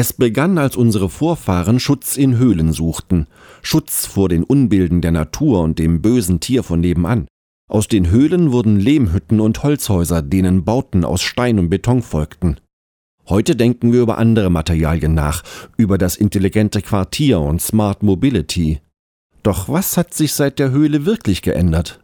Es begann, als unsere Vorfahren Schutz in Höhlen suchten, Schutz vor den Unbilden der Natur und dem bösen Tier von nebenan. Aus den Höhlen wurden Lehmhütten und Holzhäuser, denen Bauten aus Stein und Beton folgten. Heute denken wir über andere Materialien nach, über das intelligente Quartier und Smart Mobility. Doch was hat sich seit der Höhle wirklich geändert?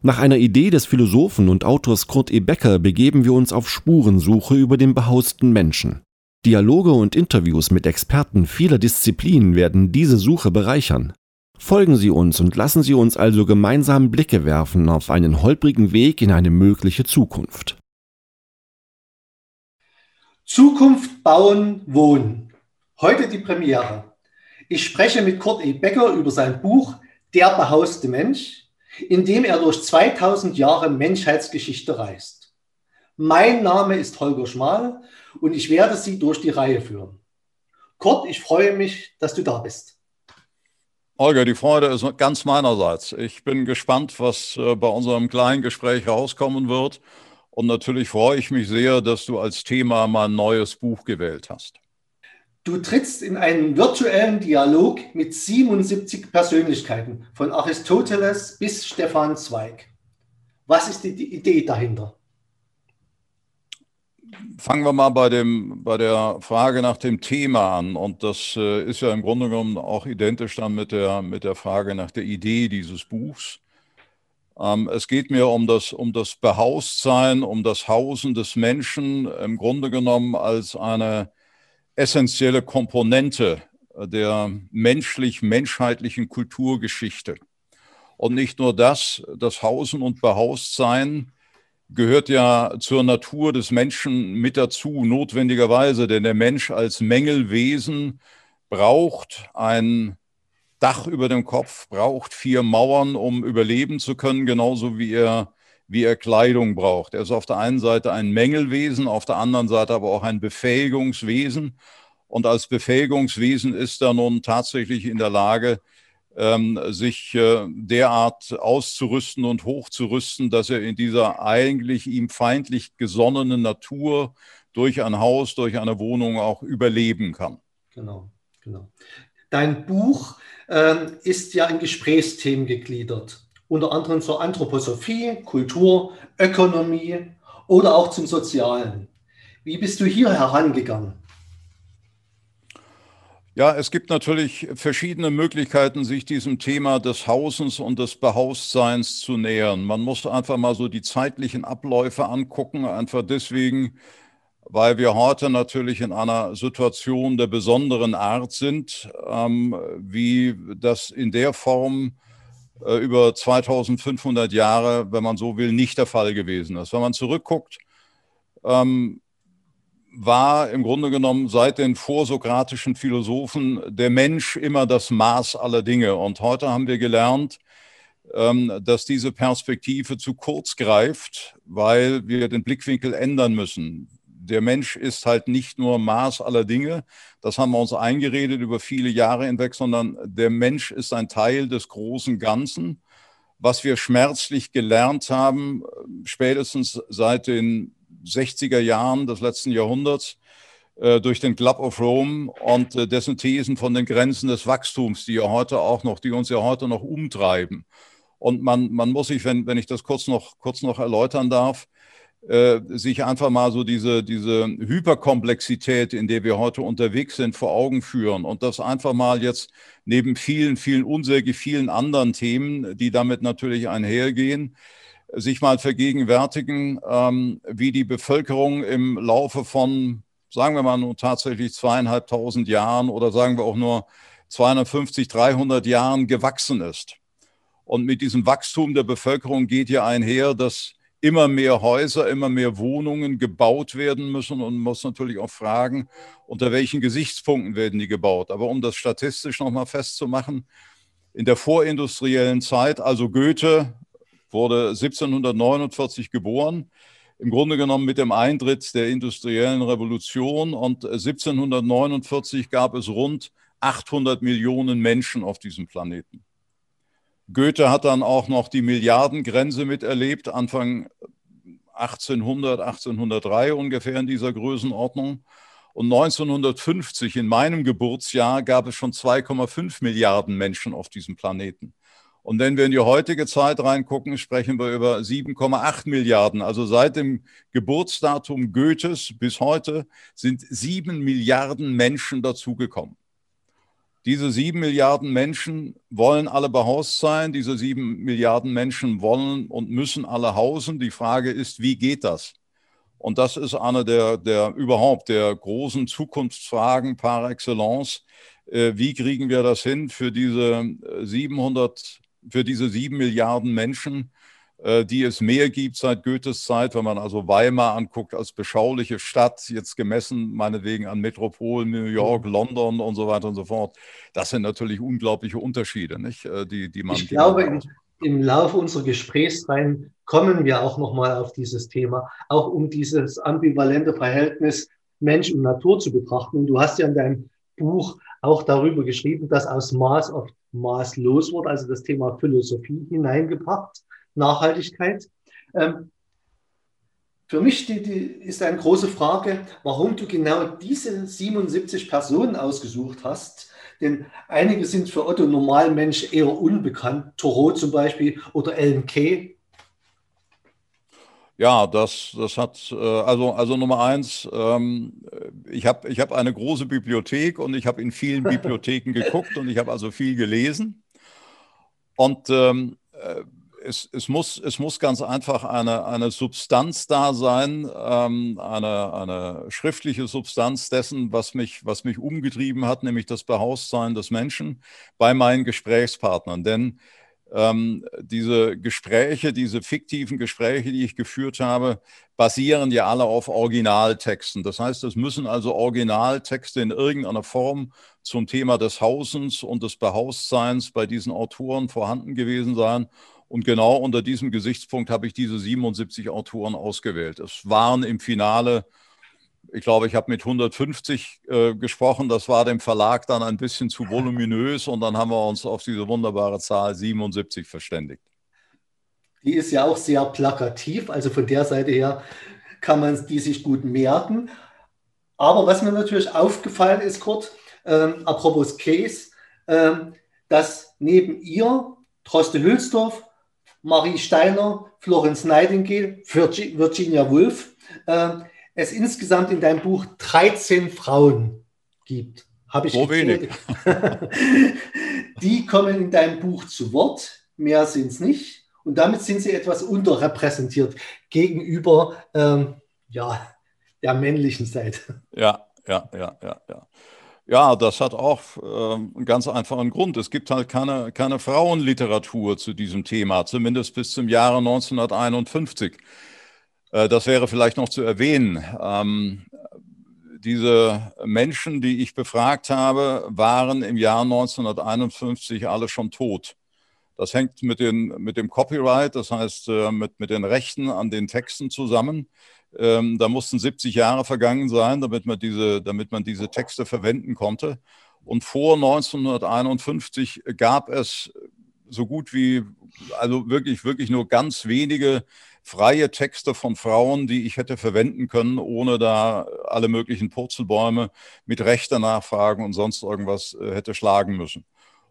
Nach einer Idee des Philosophen und Autors Kurt E. Becker begeben wir uns auf Spurensuche über den behausten Menschen. Dialoge und Interviews mit Experten vieler Disziplinen werden diese Suche bereichern. Folgen Sie uns und lassen Sie uns also gemeinsam Blicke werfen auf einen holprigen Weg in eine mögliche Zukunft. Zukunft bauen, wohnen. Heute die Premiere. Ich spreche mit Kurt E. Becker über sein Buch Der behauste Mensch, in dem er durch 2000 Jahre Menschheitsgeschichte reist. Mein Name ist Holger Schmal und ich werde Sie durch die Reihe führen. Kurt, ich freue mich, dass du da bist. Holger, die Freude ist ganz meinerseits. Ich bin gespannt, was äh, bei unserem kleinen Gespräch rauskommen wird. Und natürlich freue ich mich sehr, dass du als Thema mein neues Buch gewählt hast. Du trittst in einen virtuellen Dialog mit 77 Persönlichkeiten, von Aristoteles bis Stefan Zweig. Was ist die Idee dahinter? Fangen wir mal bei, dem, bei der Frage nach dem Thema an. Und das äh, ist ja im Grunde genommen auch identisch dann mit der, mit der Frage nach der Idee dieses Buchs. Ähm, es geht mir um das, um das Behaustsein, um das Hausen des Menschen, im Grunde genommen als eine essentielle Komponente der menschlich-menschheitlichen Kulturgeschichte. Und nicht nur das, das Hausen und Behaustsein gehört ja zur Natur des Menschen mit dazu, notwendigerweise, denn der Mensch als Mängelwesen braucht ein Dach über dem Kopf, braucht vier Mauern, um überleben zu können, genauso wie er, wie er Kleidung braucht. Er ist auf der einen Seite ein Mängelwesen, auf der anderen Seite aber auch ein Befähigungswesen. Und als Befähigungswesen ist er nun tatsächlich in der Lage, ähm, sich äh, derart auszurüsten und hochzurüsten, dass er in dieser eigentlich ihm feindlich gesonnenen Natur durch ein Haus, durch eine Wohnung auch überleben kann. Genau, genau. Dein Buch äh, ist ja in Gesprächsthemen gegliedert, unter anderem zur Anthroposophie, Kultur, Ökonomie oder auch zum Sozialen. Wie bist du hier herangegangen? Ja, es gibt natürlich verschiedene Möglichkeiten, sich diesem Thema des Hausens und des Behaustseins zu nähern. Man muss einfach mal so die zeitlichen Abläufe angucken, einfach deswegen, weil wir heute natürlich in einer Situation der besonderen Art sind, ähm, wie das in der Form äh, über 2500 Jahre, wenn man so will, nicht der Fall gewesen ist. Wenn man zurückguckt, ähm, war im Grunde genommen seit den vorsokratischen Philosophen der Mensch immer das Maß aller Dinge. Und heute haben wir gelernt, ähm, dass diese Perspektive zu kurz greift, weil wir den Blickwinkel ändern müssen. Der Mensch ist halt nicht nur Maß aller Dinge, das haben wir uns eingeredet über viele Jahre hinweg, sondern der Mensch ist ein Teil des großen Ganzen. Was wir schmerzlich gelernt haben, spätestens seit den 60er Jahren des letzten Jahrhunderts äh, durch den Club of Rome und äh, dessen Thesen von den Grenzen des Wachstums, die ja heute auch noch, die uns ja heute noch umtreiben. Und man, man muss sich, wenn, wenn ich das kurz noch, kurz noch erläutern darf, äh, sich einfach mal so diese, diese Hyperkomplexität, in der wir heute unterwegs sind, vor Augen führen und das einfach mal jetzt neben vielen, vielen unsäglich vielen anderen Themen, die damit natürlich einhergehen, sich mal vergegenwärtigen, ähm, wie die Bevölkerung im Laufe von, sagen wir mal nun tatsächlich zweieinhalbtausend Jahren oder sagen wir auch nur 250, 300 Jahren gewachsen ist. Und mit diesem Wachstum der Bevölkerung geht ja einher, dass immer mehr Häuser, immer mehr Wohnungen gebaut werden müssen und man muss natürlich auch fragen, unter welchen Gesichtspunkten werden die gebaut. Aber um das statistisch nochmal festzumachen, in der vorindustriellen Zeit, also Goethe wurde 1749 geboren, im Grunde genommen mit dem Eintritt der industriellen Revolution. Und 1749 gab es rund 800 Millionen Menschen auf diesem Planeten. Goethe hat dann auch noch die Milliardengrenze miterlebt, Anfang 1800, 1803 ungefähr in dieser Größenordnung. Und 1950, in meinem Geburtsjahr, gab es schon 2,5 Milliarden Menschen auf diesem Planeten. Und wenn wir in die heutige Zeit reingucken, sprechen wir über 7,8 Milliarden. Also seit dem Geburtsdatum Goethes bis heute sind sieben Milliarden Menschen dazugekommen. Diese sieben Milliarden Menschen wollen alle behaust sein. Diese sieben Milliarden Menschen wollen und müssen alle hausen. Die Frage ist, wie geht das? Und das ist eine der, der überhaupt der großen Zukunftsfragen par excellence. Äh, wie kriegen wir das hin für diese 700 für diese sieben Milliarden Menschen, äh, die es mehr gibt seit Goethes Zeit, wenn man also Weimar anguckt als beschauliche Stadt, jetzt gemessen meinetwegen an Metropolen, New York, mhm. London und so weiter und so fort. Das sind natürlich unglaubliche Unterschiede, nicht? Äh, die, die man. Ich glaube, man im Laufe unserer Gesprächsreihen kommen wir auch nochmal auf dieses Thema, auch um dieses ambivalente Verhältnis Mensch und Natur zu betrachten. Und du hast ja in deinem Buch auch darüber geschrieben, dass aus Maß oft maßlos wurde, also das Thema Philosophie hineingebracht, Nachhaltigkeit. Ähm, für mich die, die ist eine große Frage, warum du genau diese 77 Personen ausgesucht hast. Denn einige sind für Otto Normalmensch eher unbekannt, Thoreau zum Beispiel oder Ellen Key. Ja, das, das hat, äh, also, also Nummer eins, ähm, ich habe ich hab eine große Bibliothek und ich habe in vielen Bibliotheken geguckt und ich habe also viel gelesen. Und ähm, äh, es, es, muss, es muss ganz einfach eine, eine Substanz da sein, ähm, eine, eine schriftliche Substanz dessen, was mich, was mich umgetrieben hat, nämlich das Behaustsein des Menschen bei meinen Gesprächspartnern. Denn ähm, diese Gespräche, diese fiktiven Gespräche, die ich geführt habe, basieren ja alle auf Originaltexten. Das heißt, es müssen also Originaltexte in irgendeiner Form zum Thema des Hausens und des Behaustseins bei diesen Autoren vorhanden gewesen sein. Und genau unter diesem Gesichtspunkt habe ich diese 77 Autoren ausgewählt. Es waren im Finale ich glaube, ich habe mit 150 äh, gesprochen. Das war dem Verlag dann ein bisschen zu voluminös und dann haben wir uns auf diese wunderbare Zahl 77 verständigt. Die ist ja auch sehr plakativ, also von der Seite her kann man die sich gut merken. Aber was mir natürlich aufgefallen ist, Kurt, ähm, apropos Case, ähm, dass neben ihr Troste Hülsdorf, Marie Steiner, Florence Nightingale, Virginia Woolf, äh, es insgesamt in deinem Buch 13 Frauen gibt. Habe ich so wenig. Die kommen in deinem Buch zu Wort, mehr sind es nicht. Und damit sind sie etwas unterrepräsentiert gegenüber ähm, ja, der männlichen Seite. Ja, ja, ja, ja, ja. Ja, das hat auch äh, einen ganz einfachen Grund. Es gibt halt keine, keine Frauenliteratur zu diesem Thema, zumindest bis zum Jahre 1951. Äh, das wäre vielleicht noch zu erwähnen. Ähm, diese Menschen, die ich befragt habe, waren im Jahr 1951 alle schon tot. Das hängt mit, den, mit dem Copyright, das heißt äh, mit, mit den Rechten an den Texten zusammen. Ähm, da mussten 70 Jahre vergangen sein, damit man, diese, damit man diese Texte verwenden konnte. Und vor 1951 gab es so gut wie, also wirklich, wirklich nur ganz wenige freie Texte von Frauen, die ich hätte verwenden können, ohne da alle möglichen Purzelbäume mit rechter Nachfragen und sonst irgendwas äh, hätte schlagen müssen.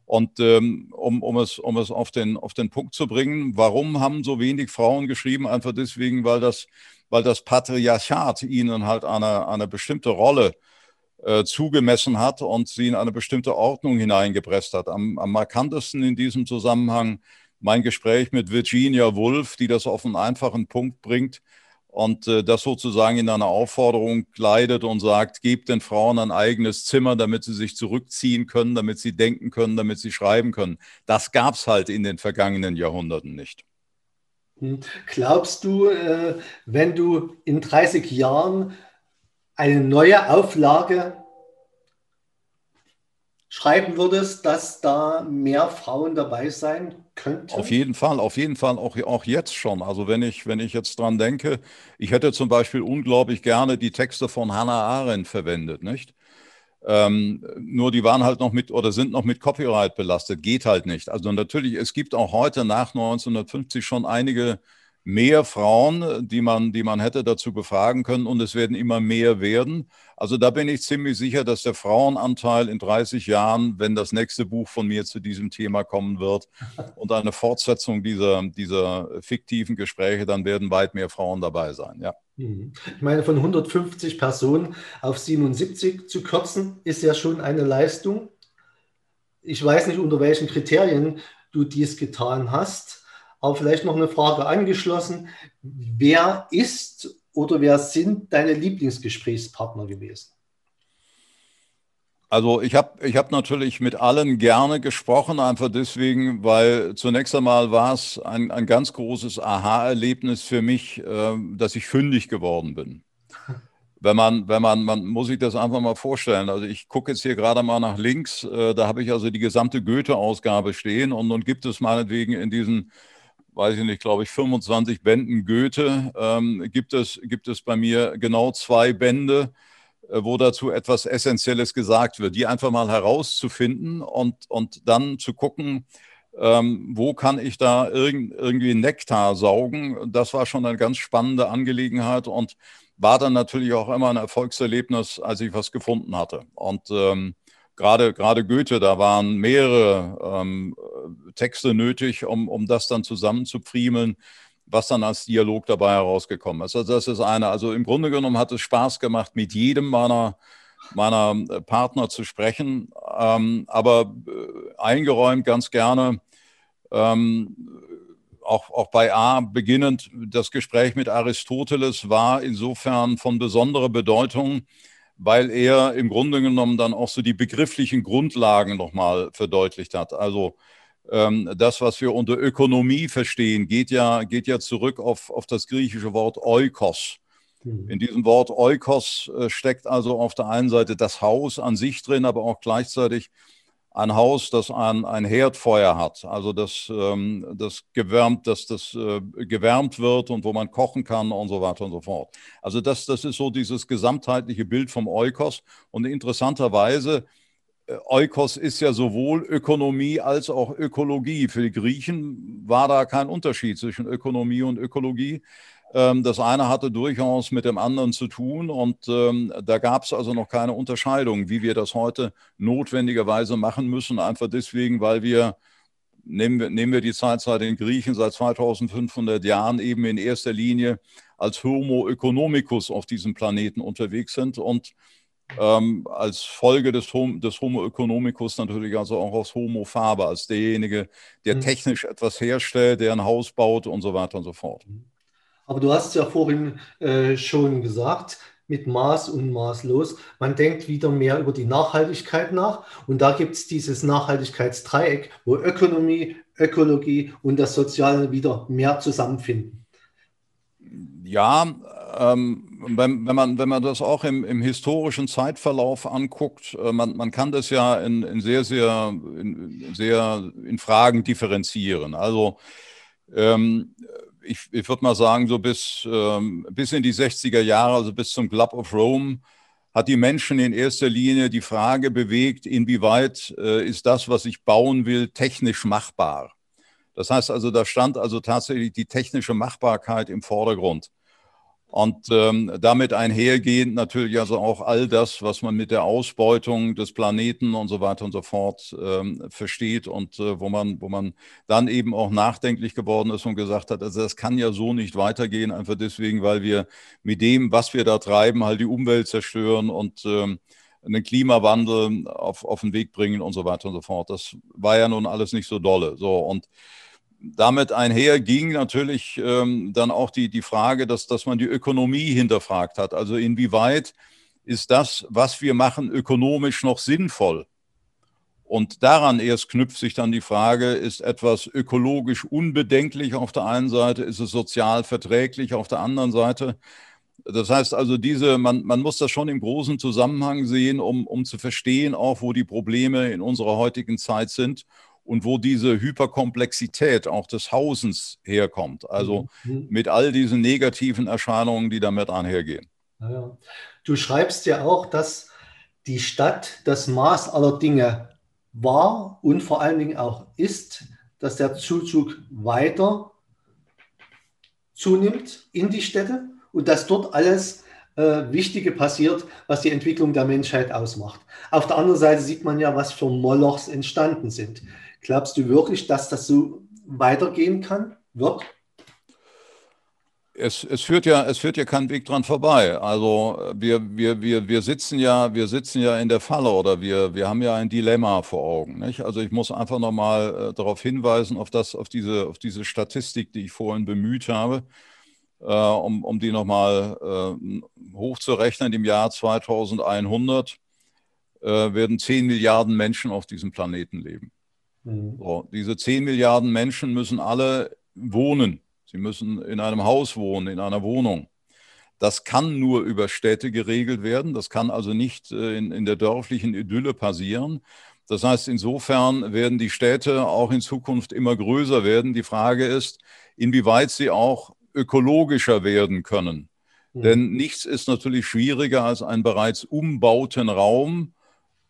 Und ähm, um, um, es, um es auf den, auf den Punkt zu bringen, warum haben so wenig Frauen geschrieben? Einfach deswegen, weil das, weil das Patriarchat ihnen halt eine, eine bestimmte Rolle äh, zugemessen hat und sie in eine bestimmte Ordnung hineingepresst hat. Am, am markantesten in diesem Zusammenhang mein Gespräch mit Virginia Woolf, die das auf einen einfachen Punkt bringt und äh, das sozusagen in einer Aufforderung kleidet und sagt, gebt den Frauen ein eigenes Zimmer, damit sie sich zurückziehen können, damit sie denken können, damit sie schreiben können. Das gab es halt in den vergangenen Jahrhunderten nicht. Hm. Glaubst du, äh, wenn du in 30 Jahren eine neue Auflage schreiben würdest, dass da mehr Frauen dabei sein könnten? Auf jeden Fall, auf jeden Fall auch, auch jetzt schon. Also wenn ich, wenn ich jetzt dran denke, ich hätte zum Beispiel unglaublich gerne die Texte von Hannah Arendt verwendet, nicht? Ähm, nur die waren halt noch mit oder sind noch mit Copyright belastet, geht halt nicht. Also natürlich, es gibt auch heute nach 1950 schon einige mehr Frauen, die man, die man hätte dazu befragen können und es werden immer mehr werden. Also da bin ich ziemlich sicher, dass der Frauenanteil in 30 Jahren, wenn das nächste Buch von mir zu diesem Thema kommen wird und eine Fortsetzung dieser, dieser fiktiven Gespräche, dann werden weit mehr Frauen dabei sein. Ja. Mhm. Ich meine, von 150 Personen auf 77 zu kürzen, ist ja schon eine Leistung. Ich weiß nicht, unter welchen Kriterien du dies getan hast. Aber vielleicht noch eine Frage angeschlossen. Wer ist oder wer sind deine Lieblingsgesprächspartner gewesen? Also ich habe ich hab natürlich mit allen gerne gesprochen, einfach deswegen, weil zunächst einmal war es ein, ein ganz großes Aha-Erlebnis für mich, äh, dass ich fündig geworden bin. Wenn man, wenn man, man muss sich das einfach mal vorstellen. Also ich gucke jetzt hier gerade mal nach links, äh, da habe ich also die gesamte Goethe-Ausgabe stehen und nun gibt es meinetwegen in diesen weiß ich nicht, glaube ich, 25 Bänden Goethe, ähm, gibt, es, gibt es bei mir genau zwei Bände, äh, wo dazu etwas Essentielles gesagt wird, die einfach mal herauszufinden und, und dann zu gucken, ähm, wo kann ich da irg irgendwie Nektar saugen. Das war schon eine ganz spannende Angelegenheit und war dann natürlich auch immer ein Erfolgserlebnis, als ich was gefunden hatte. Und ähm, gerade, gerade Goethe, da waren mehrere ähm, Texte nötig, um, um das dann zusammenzupfriemeln, was dann als Dialog dabei herausgekommen ist. Also das ist eine. Also im Grunde genommen hat es Spaß gemacht, mit jedem meiner, meiner äh, Partner zu sprechen, ähm, aber äh, eingeräumt ganz gerne. Ähm, auch, auch bei A beginnend, das Gespräch mit Aristoteles war insofern von besonderer Bedeutung, weil er im Grunde genommen dann auch so die begrifflichen Grundlagen nochmal verdeutlicht hat. Also ähm, das, was wir unter Ökonomie verstehen, geht ja, geht ja zurück auf, auf das griechische Wort Oikos. Mhm. In diesem Wort Oikos äh, steckt also auf der einen Seite das Haus an sich drin, aber auch gleichzeitig ein Haus, das ein, ein Herdfeuer hat, also das, ähm, das gewärmt, dass das äh, gewärmt wird und wo man kochen kann und so weiter und so fort. Also das, das ist so dieses gesamtheitliche Bild vom Eukos und interessanterweise äh, Eukos ist ja sowohl Ökonomie als auch Ökologie. Für die Griechen war da kein Unterschied zwischen Ökonomie und Ökologie. Ähm, das eine hatte durchaus mit dem anderen zu tun und ähm, da gab es also noch keine Unterscheidung, wie wir das heute notwendigerweise machen müssen, einfach deswegen, weil wir, nehmen wir, nehmen wir die Zeitzeit in Griechen seit 2500 Jahren eben in erster Linie als Homo economicus auf diesem Planeten unterwegs sind und ähm, als Folge des, Hom des Homo economicus natürlich also auch aus Homo faber, als derjenige, der mhm. technisch etwas herstellt, der ein Haus baut und so weiter und so fort. Aber du hast ja vorhin äh, schon gesagt, mit Maß und maßlos. Man denkt wieder mehr über die Nachhaltigkeit nach. Und da gibt es dieses Nachhaltigkeitsdreieck, wo Ökonomie, Ökologie und das Soziale wieder mehr zusammenfinden. Ja, ähm, wenn, wenn, man, wenn man das auch im, im historischen Zeitverlauf anguckt, äh, man, man kann das ja in, in sehr, sehr, in, sehr in Fragen differenzieren. Also ähm, ich, ich würde mal sagen, so bis, ähm, bis in die 60er Jahre, also bis zum Club of Rome, hat die Menschen in erster Linie die Frage bewegt, inwieweit äh, ist das, was ich bauen will, technisch machbar. Das heißt also, da stand also tatsächlich die technische Machbarkeit im Vordergrund. Und ähm, damit einhergehend natürlich also auch all das, was man mit der Ausbeutung des Planeten und so weiter und so fort ähm, versteht und äh, wo, man, wo man dann eben auch nachdenklich geworden ist und gesagt hat, also das kann ja so nicht weitergehen, einfach deswegen, weil wir mit dem, was wir da treiben, halt die Umwelt zerstören und ähm, einen Klimawandel auf, auf den Weg bringen und so weiter und so fort. Das war ja nun alles nicht so dolle. So und damit einher ging natürlich ähm, dann auch die, die Frage, dass, dass man die Ökonomie hinterfragt hat. Also inwieweit ist das, was wir machen, ökonomisch noch sinnvoll? Und daran erst knüpft sich dann die Frage, ist etwas ökologisch unbedenklich auf der einen Seite, ist es sozial verträglich auf der anderen Seite? Das heißt also, diese, man, man muss das schon im großen Zusammenhang sehen, um, um zu verstehen, auch wo die Probleme in unserer heutigen Zeit sind und wo diese Hyperkomplexität auch des Hausens herkommt. Also mhm. mit all diesen negativen Erscheinungen, die damit einhergehen. Ja. Du schreibst ja auch, dass die Stadt das Maß aller Dinge war und vor allen Dingen auch ist, dass der Zuzug weiter zunimmt in die Städte und dass dort alles äh, Wichtige passiert, was die Entwicklung der Menschheit ausmacht. Auf der anderen Seite sieht man ja, was für Molochs entstanden sind. Glaubst du wirklich, dass das so weitergehen kann, wird? Es, es, führt ja, es führt ja kein Weg dran vorbei. Also wir, wir, wir, wir, sitzen ja, wir sitzen ja in der Falle oder wir, wir haben ja ein Dilemma vor Augen. Nicht? Also ich muss einfach nochmal äh, darauf hinweisen, auf, das, auf, diese, auf diese Statistik, die ich vorhin bemüht habe, um, um die nochmal äh, hochzurechnen. Im Jahr 2100 äh, werden 10 Milliarden Menschen auf diesem Planeten leben. Mhm. So, diese 10 Milliarden Menschen müssen alle wohnen. Sie müssen in einem Haus wohnen, in einer Wohnung. Das kann nur über Städte geregelt werden. Das kann also nicht äh, in, in der dörflichen Idylle passieren. Das heißt, insofern werden die Städte auch in Zukunft immer größer werden. Die Frage ist, inwieweit sie auch ökologischer werden können. Mhm. Denn nichts ist natürlich schwieriger als einen bereits umbauten Raum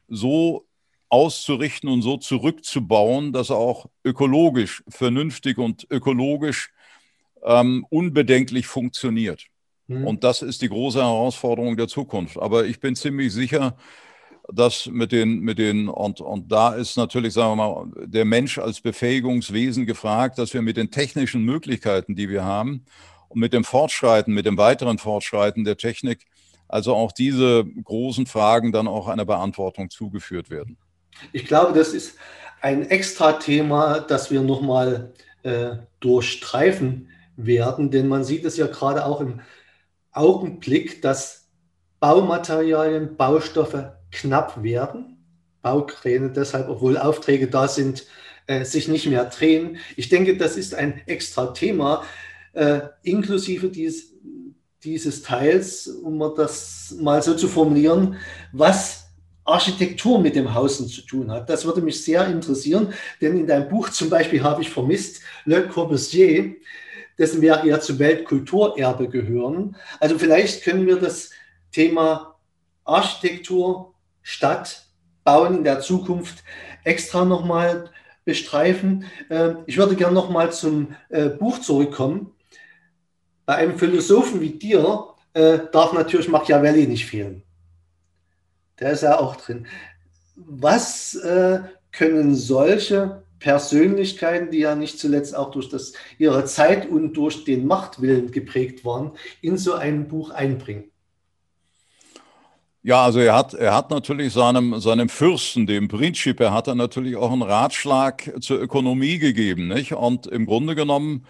so auszurichten und so zurückzubauen, dass er auch ökologisch vernünftig und ökologisch ähm, unbedenklich funktioniert. Mhm. Und das ist die große Herausforderung der Zukunft. Aber ich bin ziemlich sicher, dass mit den, mit den und, und da ist natürlich, sagen wir mal, der Mensch als Befähigungswesen gefragt, dass wir mit den technischen Möglichkeiten, die wir haben und mit dem Fortschreiten, mit dem weiteren Fortschreiten der Technik, also auch diese großen Fragen dann auch einer Beantwortung zugeführt werden. Ich glaube, das ist ein extra Thema, das wir nochmal äh, durchstreifen werden, denn man sieht es ja gerade auch im Augenblick, dass Baumaterialien, Baustoffe knapp werden. Baukräne deshalb, obwohl Aufträge da sind, äh, sich nicht mehr drehen. Ich denke, das ist ein extra Thema, äh, inklusive dies, dieses Teils, um das mal so zu formulieren, was Architektur mit dem Hausen zu tun hat. Das würde mich sehr interessieren, denn in deinem Buch zum Beispiel habe ich vermisst Le Corbusier, dessen Werke ja zum Weltkulturerbe gehören. Also vielleicht können wir das Thema Architektur, Stadt, Bauen in der Zukunft extra nochmal bestreifen. Ähm, ich würde gerne nochmal zum äh, Buch zurückkommen. Bei einem Philosophen wie dir äh, darf natürlich Machiavelli nicht fehlen. Der ist ja auch drin. Was äh, können solche Persönlichkeiten, die ja nicht zuletzt auch durch das, ihre Zeit und durch den Machtwillen geprägt waren, in so ein Buch einbringen? Ja, also er hat, er hat natürlich seinem, seinem Fürsten, dem Princip, er hat er natürlich auch einen Ratschlag zur Ökonomie gegeben. Nicht? Und im Grunde genommen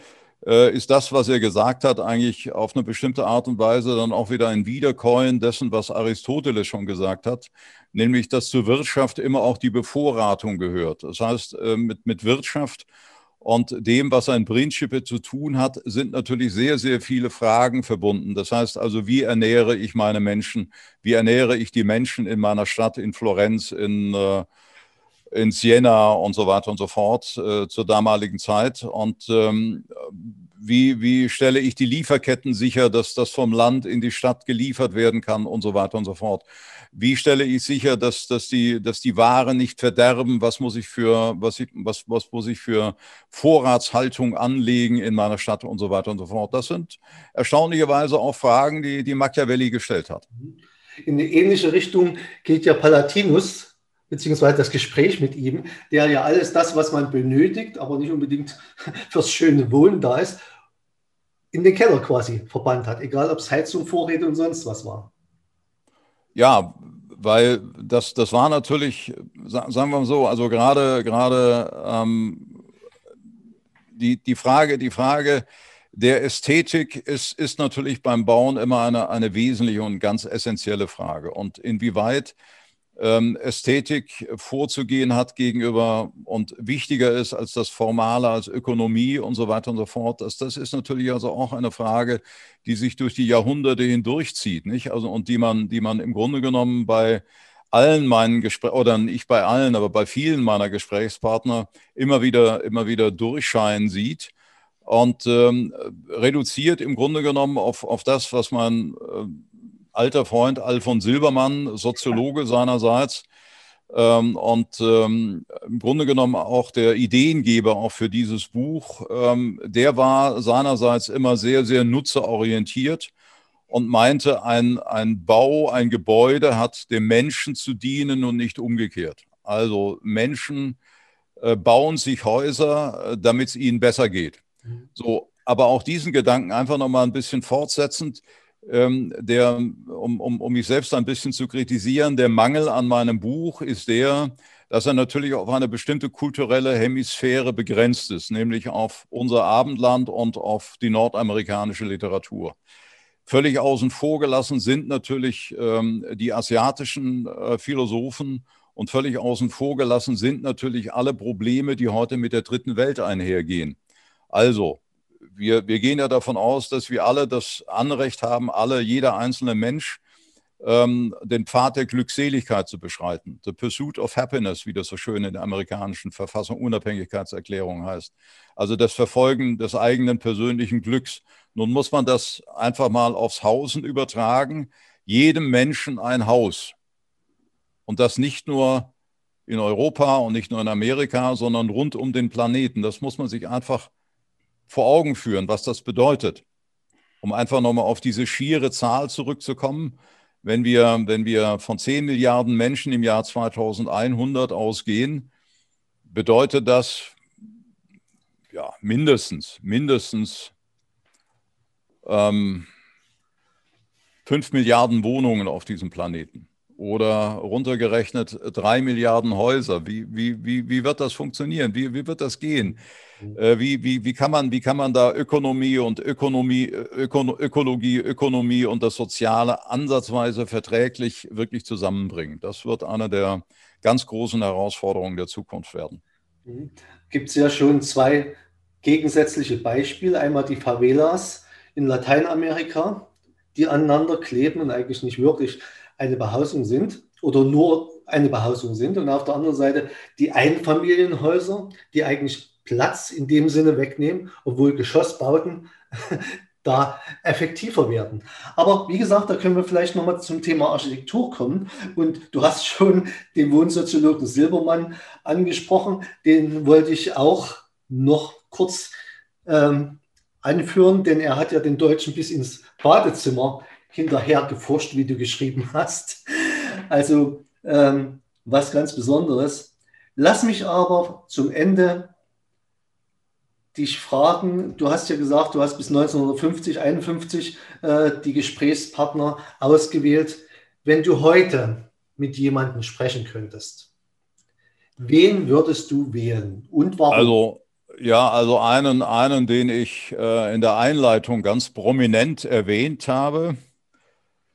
äh, ist das, was er gesagt hat, eigentlich auf eine bestimmte Art und Weise dann auch wieder ein Wiederkäuen dessen, was Aristoteles schon gesagt hat, nämlich dass zur Wirtschaft immer auch die Bevorratung gehört. Das heißt, äh, mit, mit Wirtschaft und dem, was ein Principe zu tun hat, sind natürlich sehr, sehr viele Fragen verbunden. Das heißt also, wie ernähre ich meine Menschen? Wie ernähre ich die Menschen in meiner Stadt, in Florenz, in äh, in Siena und so weiter und so fort äh, zur damaligen Zeit. Und ähm, wie, wie stelle ich die Lieferketten sicher, dass das vom Land in die Stadt geliefert werden kann und so weiter und so fort. Wie stelle ich sicher, dass, dass, die, dass die Waren nicht verderben? Was muss ich für, was, ich, was, was muss ich für Vorratshaltung anlegen in meiner Stadt und so weiter und so fort? Das sind erstaunlicherweise auch Fragen, die, die Machiavelli gestellt hat. In eine ähnliche Richtung geht ja Palatinus, beziehungsweise das Gespräch mit ihm, der ja alles das, was man benötigt, aber nicht unbedingt fürs schöne Wohnen da ist, in den Keller quasi verbannt hat, egal ob es Heizung, Vorräte und sonst was war. Ja, weil das, das war natürlich, sagen wir mal so, also gerade, gerade ähm, die, die Frage, die Frage der Ästhetik ist, ist natürlich beim Bauen immer eine, eine wesentliche und ganz essentielle Frage. Und inwieweit ähm, Ästhetik vorzugehen hat gegenüber und wichtiger ist als das Formale, als Ökonomie und so weiter und so fort. Das, das ist natürlich also auch eine Frage, die sich durch die Jahrhunderte hindurchzieht, nicht? Also, und die man, die man im Grunde genommen bei allen meinen Gesprächen, oder nicht bei allen, aber bei vielen meiner Gesprächspartner immer wieder, immer wieder durchscheinen sieht und ähm, reduziert im Grunde genommen auf, auf das, was man äh, alter Freund Alfons Silbermann, Soziologe seinerseits, ähm, und ähm, im Grunde genommen auch der Ideengeber auch für dieses Buch, ähm, der war seinerseits immer sehr, sehr nutzerorientiert und meinte, ein, ein Bau, ein Gebäude hat dem Menschen zu dienen und nicht umgekehrt. Also Menschen äh, bauen sich Häuser, äh, damit es ihnen besser geht. Mhm. So, aber auch diesen Gedanken einfach nochmal ein bisschen fortsetzend der, um, um, um mich selbst ein bisschen zu kritisieren, der Mangel an meinem Buch ist der, dass er natürlich auf eine bestimmte kulturelle Hemisphäre begrenzt ist, nämlich auf unser Abendland und auf die nordamerikanische Literatur. Völlig außen vor gelassen sind natürlich ähm, die asiatischen äh, Philosophen und völlig außen vor gelassen sind natürlich alle Probleme, die heute mit der dritten Welt einhergehen. Also wir, wir gehen ja davon aus, dass wir alle das Anrecht haben, alle, jeder einzelne Mensch, ähm, den Pfad der Glückseligkeit zu beschreiten. The Pursuit of Happiness, wie das so schön in der amerikanischen Verfassung Unabhängigkeitserklärung heißt. Also das Verfolgen des eigenen persönlichen Glücks. Nun muss man das einfach mal aufs Hausen übertragen. Jedem Menschen ein Haus. Und das nicht nur in Europa und nicht nur in Amerika, sondern rund um den Planeten. Das muss man sich einfach vor Augen führen, was das bedeutet. Um einfach nochmal auf diese schiere Zahl zurückzukommen. Wenn wir, wenn wir von 10 Milliarden Menschen im Jahr 2100 ausgehen, bedeutet das ja, mindestens, mindestens ähm, 5 Milliarden Wohnungen auf diesem Planeten oder runtergerechnet drei Milliarden Häuser. Wie, wie, wie, wie wird das funktionieren? Wie, wie wird das gehen? Mhm. Äh, wie, wie, wie, kann man, wie kann man da Ökonomie und Ökonomie, Öko, Ökologie, Ökonomie und das Soziale ansatzweise verträglich wirklich zusammenbringen? Das wird eine der ganz großen Herausforderungen der Zukunft werden. Mhm. Gibt es ja schon zwei gegensätzliche Beispiele. Einmal die Favelas in Lateinamerika, die aneinander kleben und eigentlich nicht wirklich eine Behausung sind oder nur eine Behausung sind und auf der anderen Seite die Einfamilienhäuser, die eigentlich Platz in dem Sinne wegnehmen, obwohl Geschossbauten da effektiver werden. Aber wie gesagt, da können wir vielleicht nochmal zum Thema Architektur kommen. Und du hast schon den Wohnsoziologen Silbermann angesprochen. Den wollte ich auch noch kurz ähm, anführen, denn er hat ja den Deutschen bis ins Badezimmer hinterher geforscht, wie du geschrieben hast. Also ähm, was ganz Besonderes. Lass mich aber zum Ende dich fragen, du hast ja gesagt, du hast bis 1950, 51 äh, die Gesprächspartner ausgewählt. Wenn du heute mit jemandem sprechen könntest, wen würdest du wählen und warum? Also ja, also einen, einen, den ich äh, in der Einleitung ganz prominent erwähnt habe,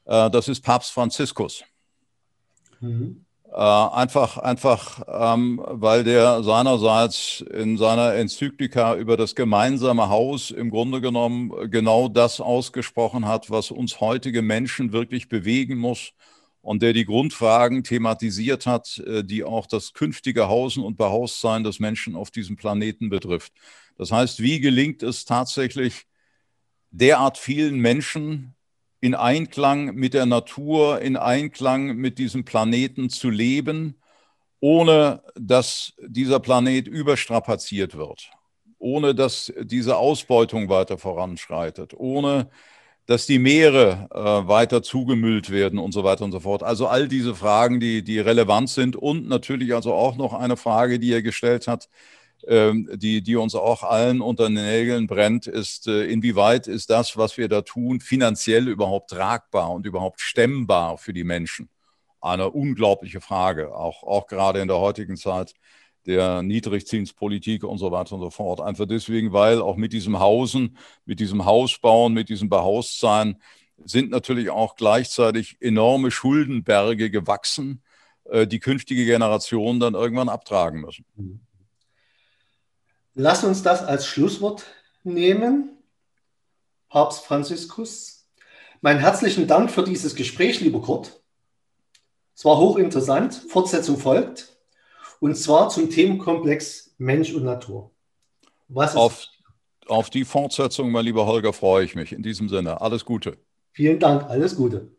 das ist Papst Franziskus. Mhm. Äh, einfach, einfach ähm, weil der seinerseits in seiner Enzyklika über das gemeinsame Haus im Grunde genommen genau das ausgesprochen hat, was uns heutige Menschen wirklich bewegen muss und der die Grundfragen thematisiert hat, äh, die auch das künftige Hausen und Behaussein des Menschen auf diesem Planeten betrifft. Das heißt, wie gelingt es tatsächlich derart vielen Menschen in Einklang mit der Natur, in Einklang mit diesem Planeten zu leben, ohne dass dieser Planet überstrapaziert wird, ohne dass diese Ausbeutung weiter voranschreitet, ohne dass die Meere äh, weiter zugemüllt werden und so weiter und so fort. Also all diese Fragen, die, die relevant sind und natürlich also auch noch eine Frage, die er gestellt hat, die, die uns auch allen unter den Nägeln brennt, ist, äh, inwieweit ist das, was wir da tun, finanziell überhaupt tragbar und überhaupt stemmbar für die Menschen? Eine unglaubliche Frage, auch, auch gerade in der heutigen Zeit der Niedrigzinspolitik und so weiter und so fort. Einfach deswegen, weil auch mit diesem Hausen, mit diesem Hausbauen, mit diesem Behaustsein sind natürlich auch gleichzeitig enorme Schuldenberge gewachsen, äh, die künftige Generationen dann irgendwann abtragen müssen. Lass uns das als Schlusswort nehmen. Papst Franziskus. Meinen herzlichen Dank für dieses Gespräch, lieber Kurt. Es war hochinteressant. Fortsetzung folgt. Und zwar zum Themenkomplex Mensch und Natur. Was auf, auf die Fortsetzung, mein lieber Holger, freue ich mich. In diesem Sinne, alles Gute. Vielen Dank, alles Gute.